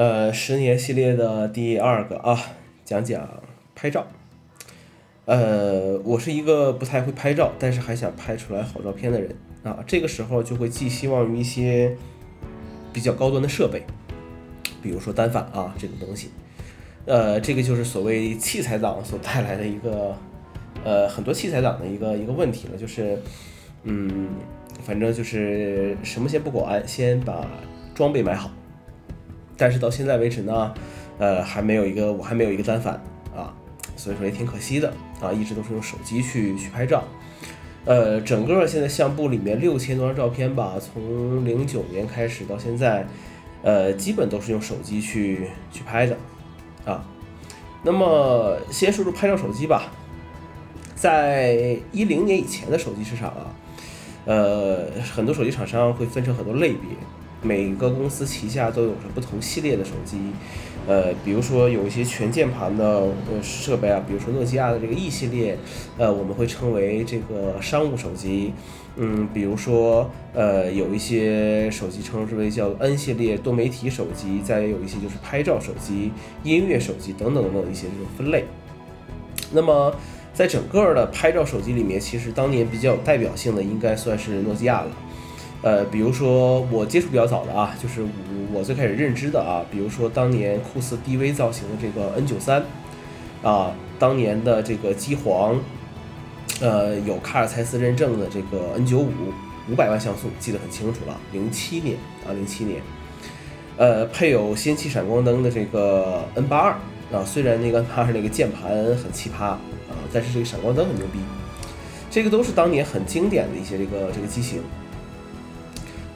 呃，十年系列的第二个啊，讲讲拍照。呃，我是一个不太会拍照，但是还想拍出来好照片的人啊。这个时候就会寄希望于一些比较高端的设备，比如说单反啊这个东西。呃，这个就是所谓器材党所带来的一个呃很多器材党的一个一个问题了，就是嗯，反正就是什么先不管，先把装备买好。但是到现在为止呢，呃，还没有一个我还没有一个单反啊，所以说也挺可惜的啊，一直都是用手机去去拍照，呃，整个现在相簿里面六千多张照片吧，从零九年开始到现在，呃，基本都是用手机去去拍的啊。那么先说说拍照手机吧，在一零年以前的手机市场啊，呃，很多手机厂商会分成很多类别。每个公司旗下都有着不同系列的手机，呃，比如说有一些全键盘的呃设备啊，比如说诺基亚的这个 E 系列，呃，我们会称为这个商务手机，嗯，比如说呃有一些手机称之为叫 N 系列多媒体手机，再有一些就是拍照手机、音乐手机等等等等一些这种分类。那么在整个的拍照手机里面，其实当年比较有代表性的应该算是诺基亚了。呃，比如说我接触比较早的啊，就是我最开始认知的啊，比如说当年酷似 DV 造型的这个 N 九三，啊，当年的这个机皇，呃，有卡尔蔡司认证的这个 N 九五，五百万像素，记得很清楚了，零七年啊，零七年，呃，配有氙气闪光灯的这个 N 八二啊，虽然那个它是那个键盘很奇葩啊，但是这个闪光灯很牛逼，这个都是当年很经典的一些这个这个机型。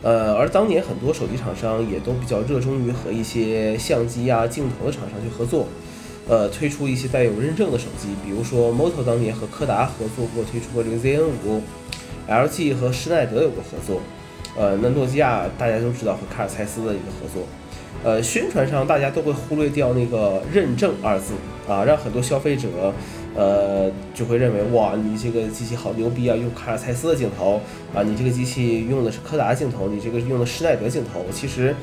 呃，而当年很多手机厂商也都比较热衷于和一些相机啊、镜头的厂商去合作，呃，推出一些带有认证的手机，比如说 Moto 当年和柯达合作过推出过这个 ZN5，LG 和施耐德有过合作，呃，那诺基亚大家都知道和卡尔蔡司的一个合作，呃，宣传上大家都会忽略掉那个认证二字啊，让很多消费者。呃，就会认为哇，你这个机器好牛逼啊，用卡尔蔡司的镜头啊，你这个机器用的是柯达镜头，你这个用的施耐德镜头，其实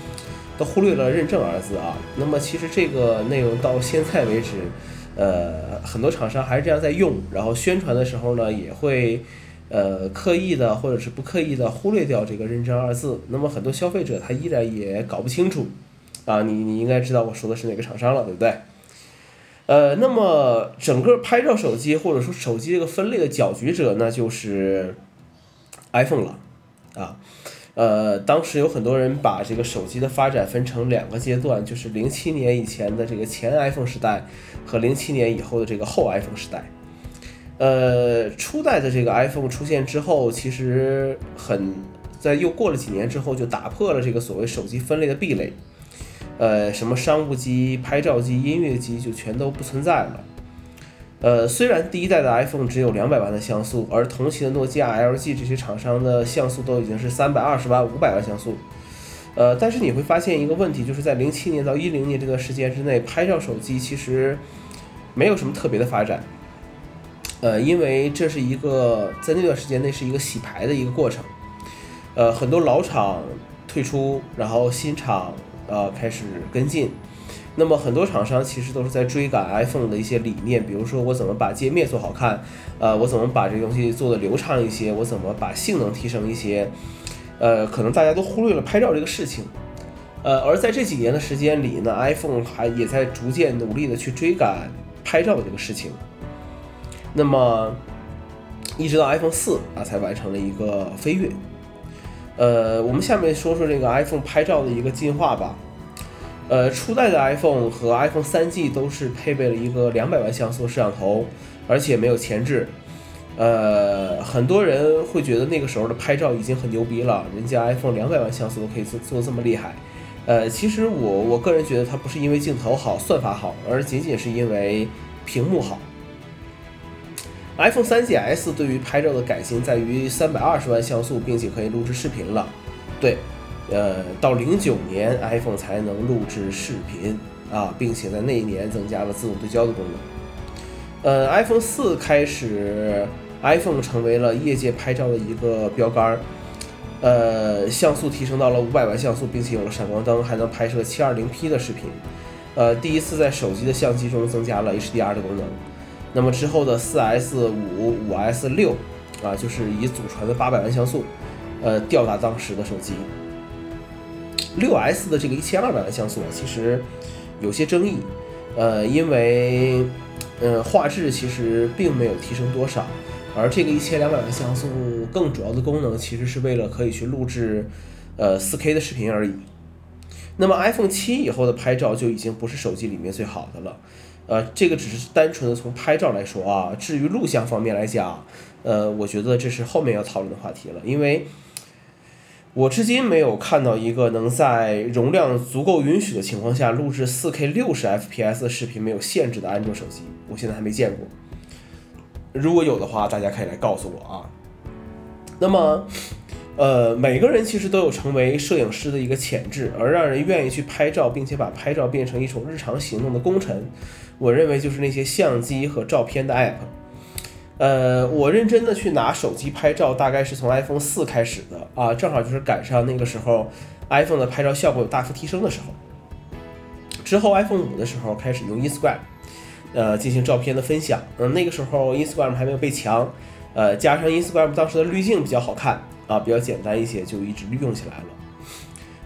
都忽略了认证二字啊。那么其实这个内容到现在为止，呃，很多厂商还是这样在用，然后宣传的时候呢，也会呃刻意的或者是不刻意的忽略掉这个认证二字。那么很多消费者他依然也搞不清楚啊，你你应该知道我说的是哪个厂商了，对不对？呃，那么整个拍照手机或者说手机这个分类的搅局者呢，就是 iPhone 了，啊，呃，当时有很多人把这个手机的发展分成两个阶段，就是零七年以前的这个前 iPhone 时代和零七年以后的这个后 iPhone 时代。呃，初代的这个 iPhone 出现之后，其实很在又过了几年之后，就打破了这个所谓手机分类的壁垒。呃，什么商务机、拍照机、音乐机就全都不存在了。呃，虽然第一代的 iPhone 只有两百万的像素，而同期的诺基亚、LG 这些厂商的像素都已经是三百二十万、五百万像素。呃，但是你会发现一个问题，就是在零七年到一零年这段时间之内，拍照手机其实没有什么特别的发展。呃，因为这是一个在那段时间内是一个洗牌的一个过程。呃，很多老厂退出，然后新厂。呃，开始跟进，那么很多厂商其实都是在追赶 iPhone 的一些理念，比如说我怎么把界面做好看，呃，我怎么把这个东西做的流畅一些，我怎么把性能提升一些，呃，可能大家都忽略了拍照这个事情，呃，而在这几年的时间里呢，iPhone 还也在逐渐努力的去追赶拍照的这个事情，那么一直到 iPhone 四啊才完成了一个飞跃。呃，我们下面说说这个 iPhone 拍照的一个进化吧。呃，初代的 iPhone 和 iPhone 三 G 都是配备了一个两百万像素摄像头，而且没有前置。呃，很多人会觉得那个时候的拍照已经很牛逼了，人家 iPhone 两百万像素都可以做做这么厉害。呃，其实我我个人觉得它不是因为镜头好、算法好，而仅仅是因为屏幕好。iPhone 3GS 对于拍照的改进在于三百二十万像素，并且可以录制视频了。对，呃，到零九年 iPhone 才能录制视频啊，并且在那一年增加了自动对焦的功能。呃，iPhone 4开始，iPhone 成为了业界拍照的一个标杆儿。呃，像素提升到了五百万像素，并且有了闪光灯，还能拍摄 720P 的视频。呃，第一次在手机的相机中增加了 HDR 的功能。那么之后的 4S、五、五 S、六啊，就是以祖传的八百万像素，呃，吊打当时的手机。六 S 的这个一千二百万像素啊其实有些争议，呃，因为呃画质其实并没有提升多少。而这个一千两百万像素更主要的功能，其实是为了可以去录制，呃，四 K 的视频而已。那么 iPhone 七以后的拍照就已经不是手机里面最好的了，呃，这个只是单纯的从拍照来说啊。至于录像方面来讲，呃，我觉得这是后面要讨论的话题了，因为我至今没有看到一个能在容量足够允许的情况下录制四 K 六十 FPS 的视频没有限制的安卓手机，我现在还没见过。如果有的话，大家可以来告诉我啊。那么，呃，每个人其实都有成为摄影师的一个潜质，而让人愿意去拍照，并且把拍照变成一种日常行动的功臣，我认为就是那些相机和照片的 app。呃，我认真的去拿手机拍照，大概是从 iPhone 四开始的啊，正好就是赶上那个时候 iPhone 的拍照效果有大幅提升的时候。之后 iPhone 五的时候开始用 Instagram。呃，进行照片的分享。嗯，那个时候 Instagram 还没有被强，呃，加上 Instagram 当时的滤镜比较好看啊，比较简单一些，就一直利用起来了。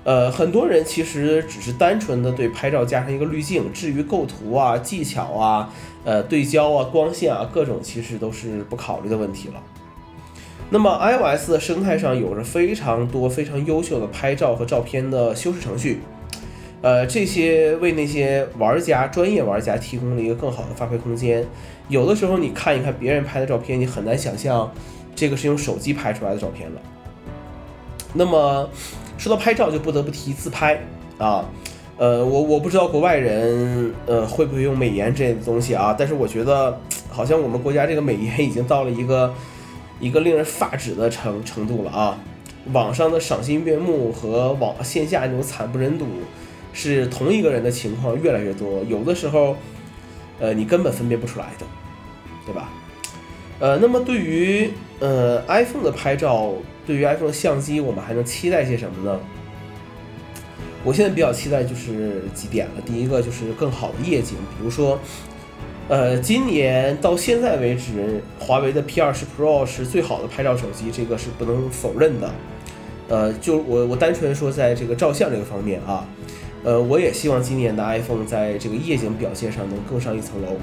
呃，很多人其实只是单纯的对拍照加上一个滤镜，至于构图啊、技巧啊、呃对焦啊、光线啊各种，其实都是不考虑的问题了。那么 iOS 的生态上有着非常多非常优秀的拍照和照片的修饰程序。呃，这些为那些玩家、专业玩家提供了一个更好的发挥空间。有的时候，你看一看别人拍的照片，你很难想象这个是用手机拍出来的照片了。那么，说到拍照，就不得不提自拍啊。呃，我我不知道国外人呃会不会用美颜这类的东西啊，但是我觉得好像我们国家这个美颜已经到了一个 一个令人发指的程程度了啊。网上的赏心悦目和网线下那种惨不忍睹。是同一个人的情况越来越多，有的时候，呃，你根本分辨不出来的，对吧？呃，那么对于呃 iPhone 的拍照，对于 iPhone 的相机，我们还能期待些什么呢？我现在比较期待就是几点了，第一个就是更好的夜景，比如说，呃，今年到现在为止，华为的 P20 Pro 是最好的拍照手机，这个是不能否认的。呃，就我我单纯说在这个照相这个方面啊。呃，我也希望今年的 iPhone 在这个夜景表现上能更上一层楼。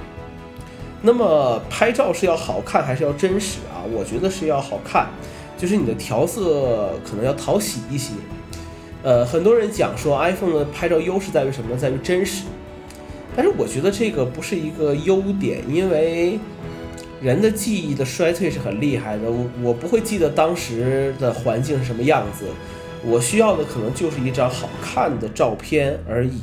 那么拍照是要好看还是要真实啊？我觉得是要好看，就是你的调色可能要讨喜一些。呃，很多人讲说 iPhone 的拍照优势在于什么？在于真实。但是我觉得这个不是一个优点，因为人的记忆的衰退是很厉害的。我我不会记得当时的环境是什么样子。我需要的可能就是一张好看的照片而已。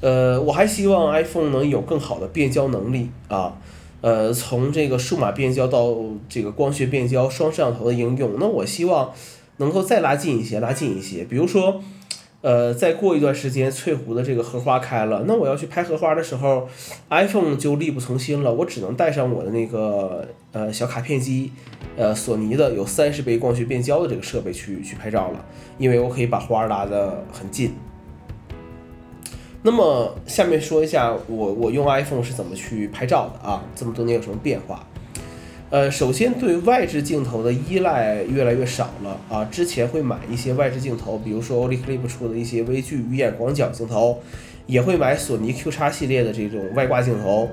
呃，我还希望 iPhone 能有更好的变焦能力啊，呃，从这个数码变焦到这个光学变焦双摄像头的应用，那我希望能够再拉近一些，拉近一些。比如说。呃，再过一段时间，翠湖的这个荷花开了，那我要去拍荷花的时候，iPhone 就力不从心了，我只能带上我的那个呃小卡片机，呃，索尼的有三十倍光学变焦的这个设备去去拍照了，因为我可以把花拉得很近。那么下面说一下我我用 iPhone 是怎么去拍照的啊？这么多年有什么变化？呃，首先对外置镜头的依赖越来越少了啊。之前会买一些外置镜头，比如说 Olyclip 出的一些微距鱼眼广角镜头，也会买索尼 Q 叉系列的这种外挂镜头。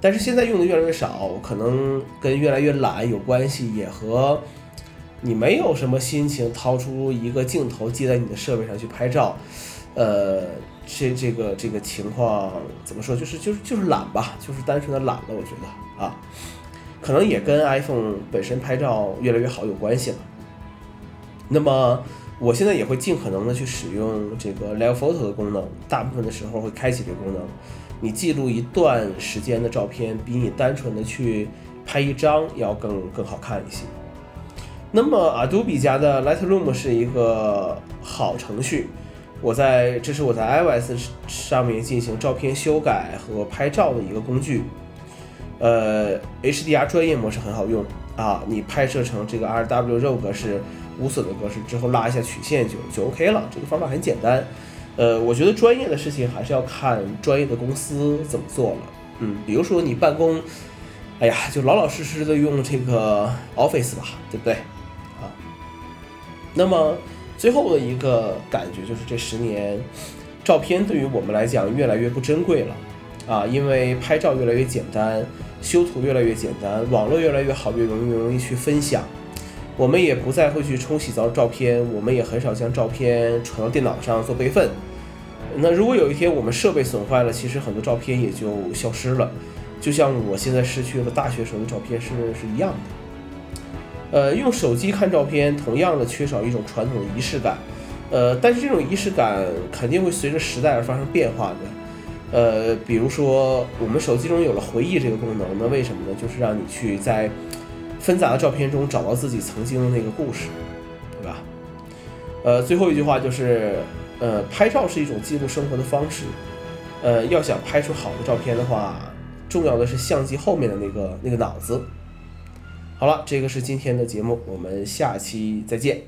但是现在用的越来越少，可能跟越来越懒有关系，也和你没有什么心情掏出一个镜头接在你的设备上去拍照。呃，这这个这个情况怎么说？就是就是就是懒吧，就是单纯的懒了，我觉得啊。可能也跟 iPhone 本身拍照越来越好有关系了。那么我现在也会尽可能的去使用这个 Live Photo 的功能，大部分的时候会开启这个功能。你记录一段时间的照片，比你单纯的去拍一张要更更好看一些。那么 Adobe 家的 Lightroom 是一个好程序，我在这是我在 iOS 上面进行照片修改和拍照的一个工具。呃，HDR 专业模式很好用啊，你拍摄成这个 RW RAW 格式，无损的格式，之后拉一下曲线就就 OK 了。这个方法很简单。呃，我觉得专业的事情还是要看专业的公司怎么做了。嗯，比如说你办公，哎呀，就老老实实的用这个 Office 吧，对不对？啊，那么最后的一个感觉就是这十年，照片对于我们来讲越来越不珍贵了。啊，因为拍照越来越简单，修图越来越简单，网络越来越好，越容易容易去分享。我们也不再会去冲洗照照片，我们也很少将照片传到电脑上做备份。那如果有一天我们设备损坏了，其实很多照片也就消失了，就像我现在失去了大学时候的照片是是一样的。呃，用手机看照片，同样的缺少一种传统的仪式感。呃，但是这种仪式感肯定会随着时代而发生变化的。呃，比如说我们手机中有了回忆这个功能，那为什么呢？就是让你去在纷杂的照片中找到自己曾经的那个故事，对吧？呃，最后一句话就是，呃，拍照是一种记录生活的方式。呃，要想拍出好的照片的话，重要的是相机后面的那个那个脑子。好了，这个是今天的节目，我们下期再见。